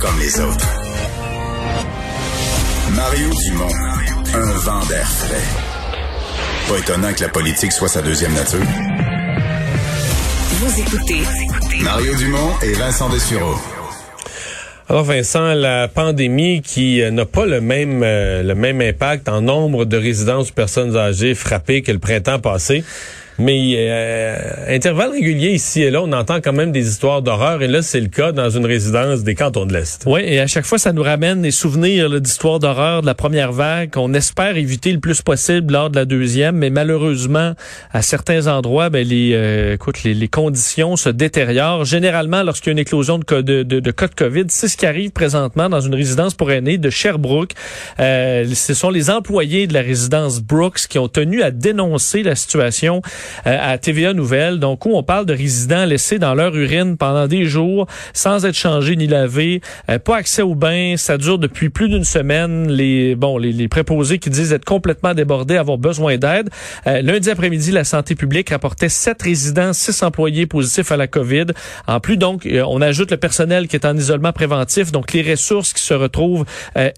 Comme les autres. Mario Dumont, un vent d'air frais. Pas étonnant que la politique soit sa deuxième nature. Vous écoutez Mario Dumont et Vincent Dessureau. Alors Vincent, la pandémie qui euh, n'a pas le même euh, le même impact en nombre de résidences ou personnes âgées frappées que le printemps passé. Mais euh, intervalles réguliers ici et là, on entend quand même des histoires d'horreur. Et là, c'est le cas dans une résidence des cantons de l'Est. Oui, et à chaque fois, ça nous ramène des souvenirs d'histoires d'horreur de la première vague qu'on espère éviter le plus possible lors de la deuxième. Mais malheureusement, à certains endroits, ben, les, euh, écoute, les, les, conditions se détériorent. Généralement, lorsqu'il y a une éclosion de, de, de, de, cas de COVID, c'est ce qui arrive présentement dans une résidence pour aînés de Sherbrooke. Euh, ce sont les employés de la résidence Brooks qui ont tenu à dénoncer la situation à TVA Nouvelle, donc où on parle de résidents laissés dans leur urine pendant des jours sans être changés ni lavés, euh, pas accès au bain, ça dure depuis plus d'une semaine. Les bon, les, les, préposés qui disent être complètement débordés, avoir besoin d'aide. Euh, lundi après-midi, la santé publique rapportait sept résidents, six employés positifs à la COVID. En plus, donc, on ajoute le personnel qui est en isolement préventif, donc les ressources qui se retrouvent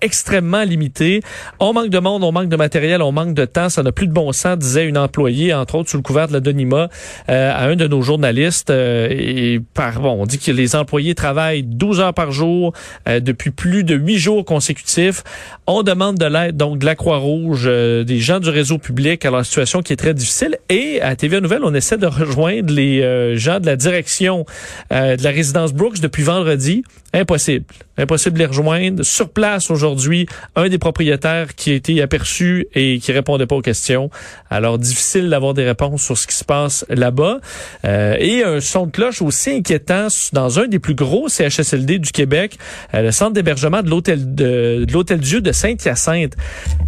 extrêmement limitées. On manque de monde, on manque de matériel, on manque de temps, ça n'a plus de bon sens, disait une employée, entre autres sous le couvert de la Donima, euh, à un de nos journalistes. Euh, et on dit que les employés travaillent 12 heures par jour euh, depuis plus de huit jours consécutifs. On demande de l'aide donc de la Croix-Rouge, des gens du réseau public à leur situation qui est très difficile. Et à TVA Nouvelle, on essaie de rejoindre les gens de la direction de la résidence Brooks depuis vendredi. Impossible. Impossible de les rejoindre. Sur place aujourd'hui, un des propriétaires qui a été aperçu et qui répondait pas aux questions. Alors, difficile d'avoir des réponses sur ce qui se passe là-bas. Euh, et un son de cloche aussi inquiétant dans un des plus gros CHSLD du Québec, euh, le centre d'hébergement de l'hôtel de, de l'hôtel Dieu de Saint-Hyacinthe,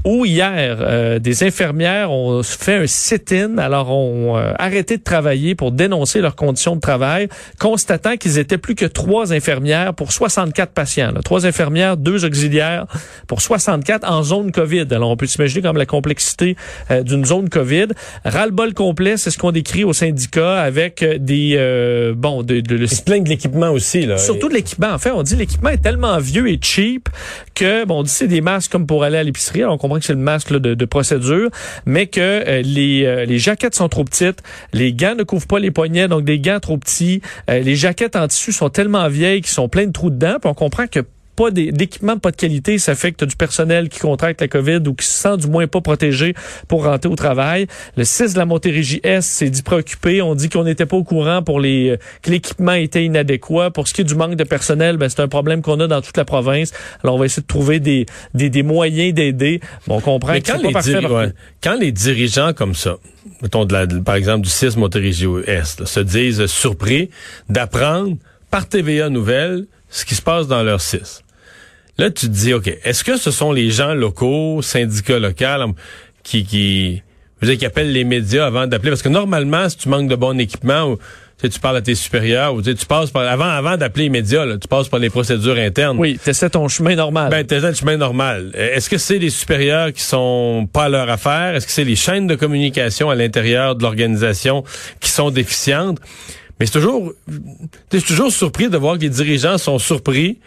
où hier euh, des infirmières ont fait un sit-in, alors ont arrêté de travailler pour dénoncer leurs conditions de travail, constatant qu'ils étaient plus que trois infirmières pour 64 patients. Trois infirmières, deux auxiliaires pour 64 en zone COVID. Alors on peut s'imaginer comme la complexité d'une zone COVID. Ras-le-bol complet, c'est ce qu'on décrit au syndicat avec des euh, bon de, de, de se de l'équipement aussi là. Surtout de l'équipement. En fait, on dit l'équipement est tellement vieux et cheap que bon, on dit c'est des masques comme pour aller à l'épicerie. On comprend que c'est le masque là, de, de, procédure, mais que euh, les euh, les jaquettes sont trop petites, les gants ne couvrent pas les poignets, donc des gants trop petits. Euh, les jaquettes en tissu sont tellement vieilles qu'ils sont pleines de trous dedans. Puis on comprend que pas d'équipement pas de qualité, ça fait que tu as du personnel qui contracte la COVID ou qui se sent du moins pas protégé pour rentrer au travail. Le 6 de la Montérégie S s'est dit préoccupé. On dit qu'on n'était pas au courant pour les que l'équipement était inadéquat. Pour ce qui est du manque de personnel, ben, c'est un problème qu'on a dans toute la province. Alors on va essayer de trouver des, des, des moyens d'aider. Bon, on comprend Mais que quand, les pas parfait diri- ouais. quand les dirigeants comme ça, mettons de la, de- par exemple du 6 Montérégie Est, là, se disent surpris d'apprendre par TVA Nouvelles ce qui se passe dans leur 6. Là, tu te dis, OK, est-ce que ce sont les gens locaux, syndicats locaux, qui, qui, je veux dire, qui appellent les médias avant d'appeler? Parce que normalement, si tu manques de bon équipement, ou, tu, sais, tu parles à tes supérieurs, ou tu, sais, tu passes par, avant, avant d'appeler les médias, là, tu passes par les procédures internes. Oui, t'essaies ton chemin normal. Ben, t'es dans le chemin normal. Euh, Est-ce que c'est les supérieurs qui sont pas à leur affaire? Est-ce que c'est les chaînes de communication à l'intérieur de l'organisation qui sont déficientes? Mais c'est toujours, suis toujours surpris de voir que les dirigeants sont surpris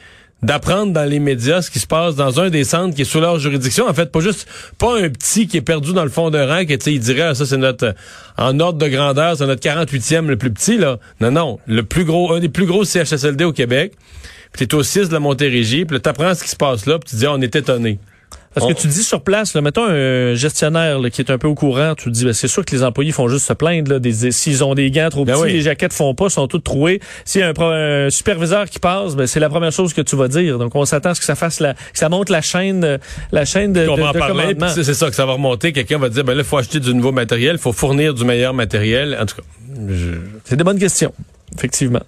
d'apprendre dans les médias ce qui se passe dans un des centres qui est sous leur juridiction. En fait, pas juste, pas un petit qui est perdu dans le fond d'un rang, sais, il dirait, ah, ça, c'est notre, euh, en ordre de grandeur, c'est notre 48e le plus petit, là. Non, non. Le plus gros, un des plus gros CHSLD au Québec. Puis t'es au 6 de la Montérégie, puis t'apprends ce qui se passe là, puis tu dis, ah, on est étonné. Parce On- que tu dis sur place, là, mettons un gestionnaire là, qui est un peu au courant, tu te dis, ben, c'est sûr que les employés font juste se plaindre. là, des- S'ils ont des gants trop Ben petits, oui. les jaquettes font pas, sont toutes trouées. S'il y a un, un superviseur qui passe, ben, c'est la première chose que tu vas dire. Donc on s'attend à ce que ça fasse la, que ça monte la chaîne, la chaîne de, on de- en de c'est c'est ça que ça va remonter. Quelqu'un va dire, ben là, il faut acheter du nouveau matériel, il faut fournir du meilleur matériel. En tout cas, je- C'est des bonnes questions, effectivement.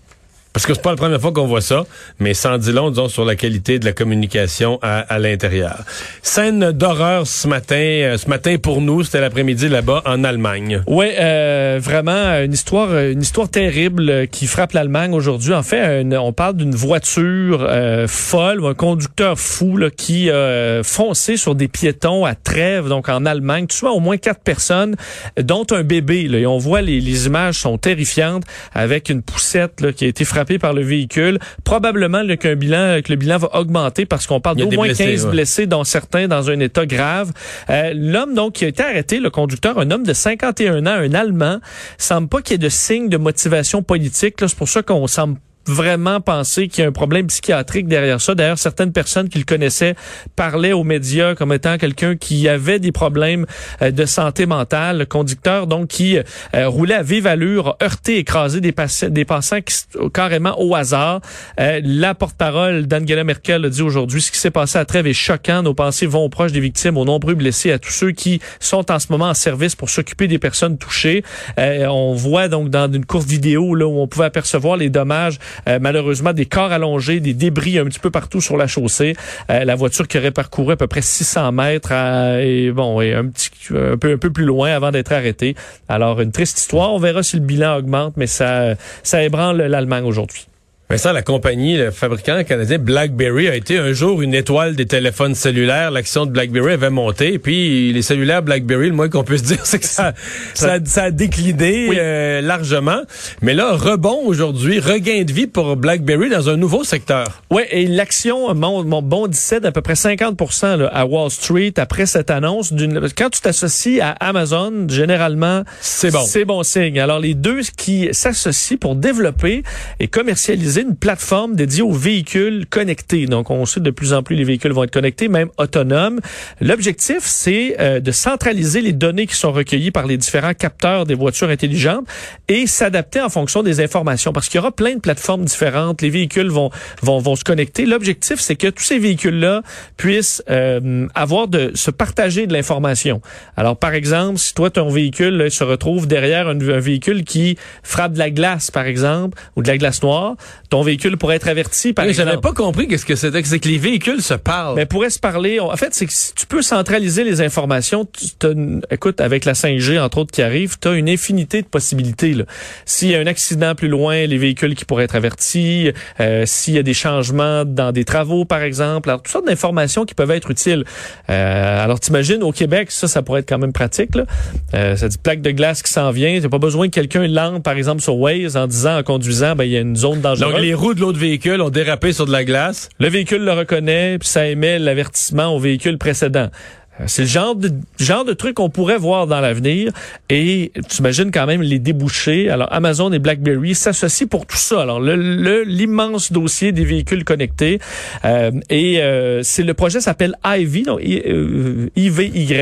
Parce que c'est pas la première fois qu'on voit ça, mais sans dit long, disons, sur la qualité de la communication à, à l'intérieur. Scène d'horreur ce matin. euh, ce matin, pour nous, c'était l'après-midi là-bas, en Allemagne. Oui, euh, vraiment une histoire, une histoire terrible euh, qui frappe l'Allemagne aujourd'hui. En fait, on parle d'une voiture euh, folle, ou un conducteur fou là, qui a euh, foncé sur des piétons à Trèves, donc en Allemagne. Tu vois, au moins quatre personnes, dont un bébé. Là, et on voit les, les images sont terrifiantes avec une poussette là, qui a été frappée par le véhicule. Probablement là, qu'un bilan, que le bilan va augmenter parce qu'on parle d'au moins blessés, 15 ouais. blessés, dont certains dans un état grave. Euh, L'homme donc qui a été arrêté, le conducteur, un homme de 51 ans, un Allemand, semble pas qu'il y ait de signe de motivation politique. là. C'est pour ça qu'on semble vraiment penser qu'il y a un problème psychiatrique derrière ça. D'ailleurs, certaines personnes qui le connaissaient parlaient aux médias comme étant quelqu'un qui avait des problèmes euh, de santé mentale. Le conducteur, donc, qui euh, roulait à vive allure, heurté, écrasé des, des passants qui, carrément au hasard. Euh, la porte-parole d'Angela Merkel a dit aujourd'hui, ce qui s'est passé à Trèves est choquant. Nos pensées vont aux proches des victimes, aux nombreux blessés, à tous ceux qui sont en ce moment en service pour s'occuper des personnes touchées. On voit donc dans une courte vidéo là où on pouvait apercevoir les dommages, euh, malheureusement des corps allongés, des débris un petit peu partout sur la chaussée. Euh, la voiture qui aurait parcouru à peu près 600 mètres à- et bon et un petit un peu un peu plus loin avant d'être arrêtée. Alors une triste histoire. On verra si le bilan augmente, mais ça ça ébranle l'Allemagne aujourd'hui. Ça, la compagnie, le fabricant canadien BlackBerry a été un jour une étoile des téléphones cellulaires. L'action de BlackBerry avait monté. Puis, les cellulaires BlackBerry, le moins qu'on peut se dire, c'est que ça, ça, ça a décliné Oui. euh, largement. Mais là, rebond aujourd'hui, regain de vie pour BlackBerry dans un nouveau secteur. Ouais, et l'action bondissait d'à peu près 50 là, à Wall Street après cette annonce. Quand tu t'associes à Amazon, généralement, C'est bon. C'est bon signe. Alors, les deux qui s'associent pour développer et commercialiser une plateforme dédiée aux véhicules connectés. Donc, on sait de plus en plus les véhicules vont être connectés, même autonomes. L'objectif, c'est euh, de centraliser les données qui sont recueillies par les différents capteurs des voitures intelligentes et s'adapter en fonction des informations. Parce qu'il y aura plein de plateformes différentes. Les véhicules vont, vont, vont se connecter. L'objectif, c'est que tous ces véhicules-là puissent euh, avoir de se partager de l'information. Alors, par exemple, si toi, ton véhicule là, se retrouve derrière un, un véhicule qui frappe de la glace, par exemple, ou de la glace noire, ton véhicule pourrait être averti, par Oui, exemple. J'avais pas compris qu'est-ce que c'était. C'est que les véhicules se parlent. Mais pourrait se parler. En fait, c'est que si tu peux centraliser les informations. Tu écoute, avec la 5G, entre autres, qui arrive, tu as une infinité de possibilités. là. S'il y a un accident plus loin, les véhicules qui pourraient être avertis, euh, s'il y a des changements dans des travaux, par exemple. Alors, toutes sortes d'informations qui peuvent être utiles. Euh, alors, t'imagines, au Québec, ça, ça pourrait être quand même pratique. Là. Euh, ça dit plaque de glace qui s'en vient. T'as pas besoin que quelqu'un lente, par exemple, sur Waze, en disant, en conduisant, ben, il y a une zone dangereuse. Les roues de l'autre véhicule ont dérapé sur de la glace. Le véhicule le reconnaît, puis ça émet l'avertissement au véhicule précédent. Euh, C'est le genre de genre de truc qu'on pourrait voir dans l'avenir et tu imagines quand même les débouchés. Alors Amazon et BlackBerry s'associent pour tout ça. Alors le le- l'immense dossier des véhicules connectés euh, et euh, c'est le projet s'appelle Ivy donc I- euh, IVY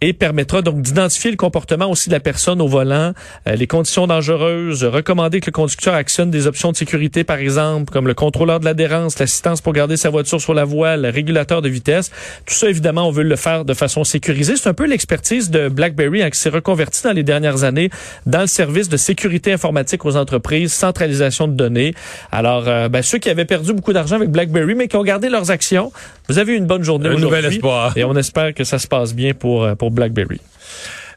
et permettra donc d'identifier le comportement aussi de la personne au volant, euh, les conditions dangereuses, recommander que le conducteur actionne des options de sécurité par exemple comme le contrôleur de l'adhérence, l'assistance pour garder sa voiture sur la voie, le régulateur de vitesse. Tout ça évidemment on veut le faire de façon sécurisée. C'est un peu l'expertise de BlackBerry hein, qui s'est reconverti dans les dernières années dans le service de sécurité informatique aux entreprises, centralisation de données. Alors euh, ben, ceux qui avaient perdu beaucoup d'argent avec BlackBerry mais qui ont gardé leurs actions, vous avez eu une bonne journée Un nouvel espoir. Et on espère que ça se passe bien pour, euh, pour BlackBerry.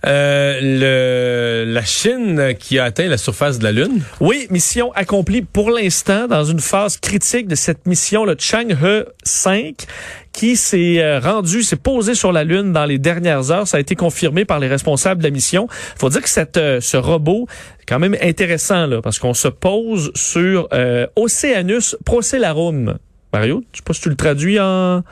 Euh, le, la Chine qui a atteint la surface de la Lune. Oui, mission accomplie pour l'instant dans une phase critique de cette mission, le Chang'e 5, qui s'est euh, rendu, s'est posé sur la Lune dans les dernières heures. Ça a été confirmé par les responsables de la mission. faut dire que cette, euh, ce robot est quand même intéressant, là, parce qu'on se pose sur euh, Oceanus Procellarum. Mario, je sais pas si tu le traduis en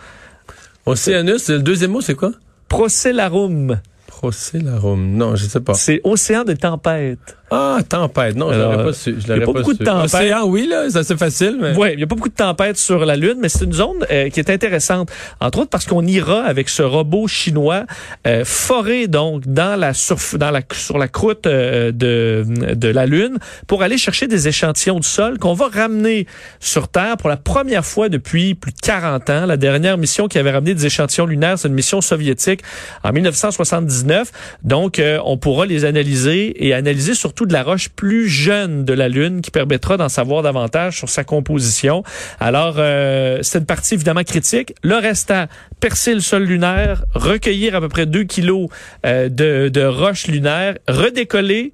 Océanus, le deuxième mot, c'est quoi? Procellarum. Procellarum. Non, je sais pas. C'est océan de tempête. Ah, tempête. Non, je l'aurais pas su. Je y a pas beaucoup de su. tempête? Océan, oui, là, c'est assez facile, mais. Oui, il n'y a pas beaucoup de tempêtes sur la Lune, mais c'est une zone euh, qui est intéressante. Entre autres parce qu'on ira avec ce robot chinois euh, foré donc dans la surf, dans la sur la croûte euh, de de la Lune pour aller chercher des échantillons de sol qu'on va ramener sur Terre pour la première fois depuis plus de 40 ans. La dernière mission qui avait ramené des échantillons lunaires, c'est une mission soviétique en 1979. Donc euh, on pourra les analyser et analyser surtout de la roche plus jeune de la Lune qui permettra d'en savoir davantage sur sa composition. Alors, euh, c'est une partie évidemment critique. Le reste à percer le sol lunaire, recueillir à peu près 2 kilos euh, de, de roches lunaires, redécoller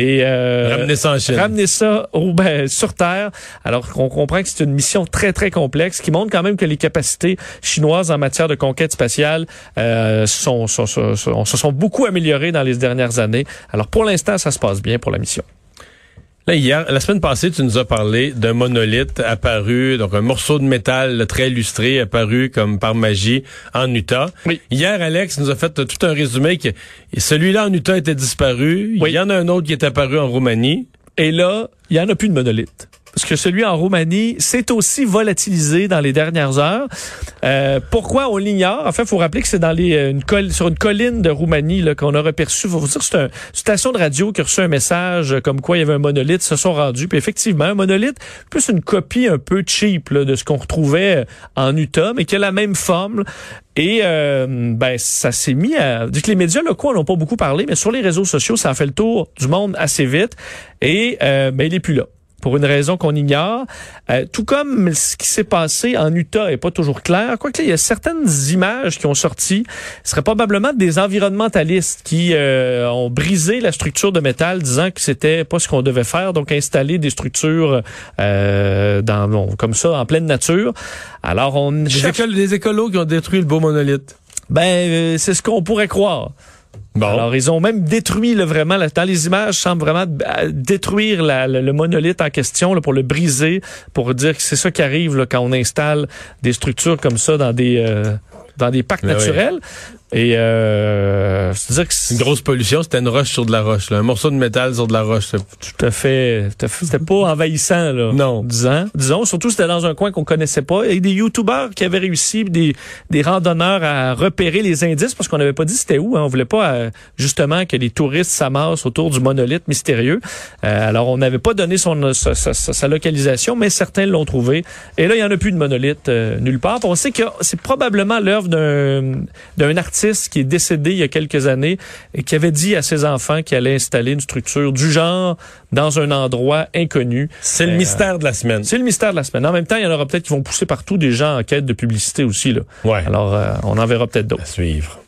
et euh, Ramener ça en Chine. ramener ça au, ben, sur Terre. Alors qu'on comprend que c'est une mission très, très complexe qui montre quand même que les capacités chinoises en matière de conquête spatiale euh, sont, sont- sont- sont- se sont beaucoup améliorées dans les dernières années. Alors pour l'instant, ça se passe bien pour la mission. Là, hier, la semaine passée, tu nous as parlé d'un monolithe apparu, donc un morceau de métal très illustré apparu comme par magie en Utah. Oui. Hier, Alex nous a fait tout un résumé que celui-là en Utah était disparu. Oui. Il y en a un autre qui est apparu en Roumanie. Et là, il y en a plus de monolithe. Que celui en Roumanie s'est aussi volatilisé dans les dernières heures. Euh, pourquoi on l'ignore? En fait, il faut rappeler que c'est dans les, euh, une coll- sur une colline de Roumanie qu'on a reperçu. Faut vous dire, c'est un- une station de radio qui a reçu un message euh, comme quoi il y avait un monolithe, se sont rendus. Puis effectivement, un monolithe, plus une copie un peu cheap là, de ce qu'on retrouvait euh, en Utah, mais qui a la même forme. Et euh, ben ça s'est mis à. Que les médias locaux n'ont pas beaucoup parlé, mais sur les réseaux sociaux, ça a fait le tour du monde assez vite. Et euh, ben, il est plus là. Pour une raison qu'on ignore. Euh, tout comme ce qui s'est passé en Utah est pas toujours clair. Quoique, il y a certaines images qui ont sorti. Ce serait probablement des environnementalistes qui euh, ont brisé la structure de métal, disant que c'était pas ce qu'on devait faire, donc installer des structures euh, dans, bon, comme ça en pleine nature. Alors on des écolos qui ont détruit le beau monolithe. ben, euh, c'est ce qu'on pourrait croire. Bon. Alors, ils ont même détruit là, vraiment, là, dans les images, semble vraiment détruire la- le, le monolithe en question là, pour le briser, pour dire que c'est ça qui arrive là, quand on installe des structures comme ça dans des euh, dans des parcs Ben oui. Et euh, c'est-à-dire que c'est une grosse pollution, c'était une roche sur de la roche. là. Un morceau de métal sur de la roche. tout à fait, tout à fait- c'était pas envahissant là. Non. disons, disons surtout c'était dans un coin qu'on connaissait pas. Il y a des youtubeurs qui avaient réussi, des, des randonneurs à repérer les indices parce qu'on n'avait pas dit c'était où. Hein. On voulait pas euh, justement que les touristes s'amassent autour du monolithe mystérieux. Euh, alors on n'avait pas donné son sa, sa- sa- sa localisation, mais certains l'ont trouvé. Et là il y en a plus de monolithe euh, nulle part. On sait que c'est probablement l'œuvre d'un d'un artiste qui est décédé il y a quelques années et qui avait dit à ses enfants qu'il allait installer une structure du genre dans un endroit inconnu. C'est le Euh, mystère de la semaine. C'est le mystère de la semaine. En même temps, il y en aura peut-être qui vont pousser partout des gens en quête de publicité aussi. Là. Ouais. Alors, euh, on en verra peut-être d'autres. À suivre.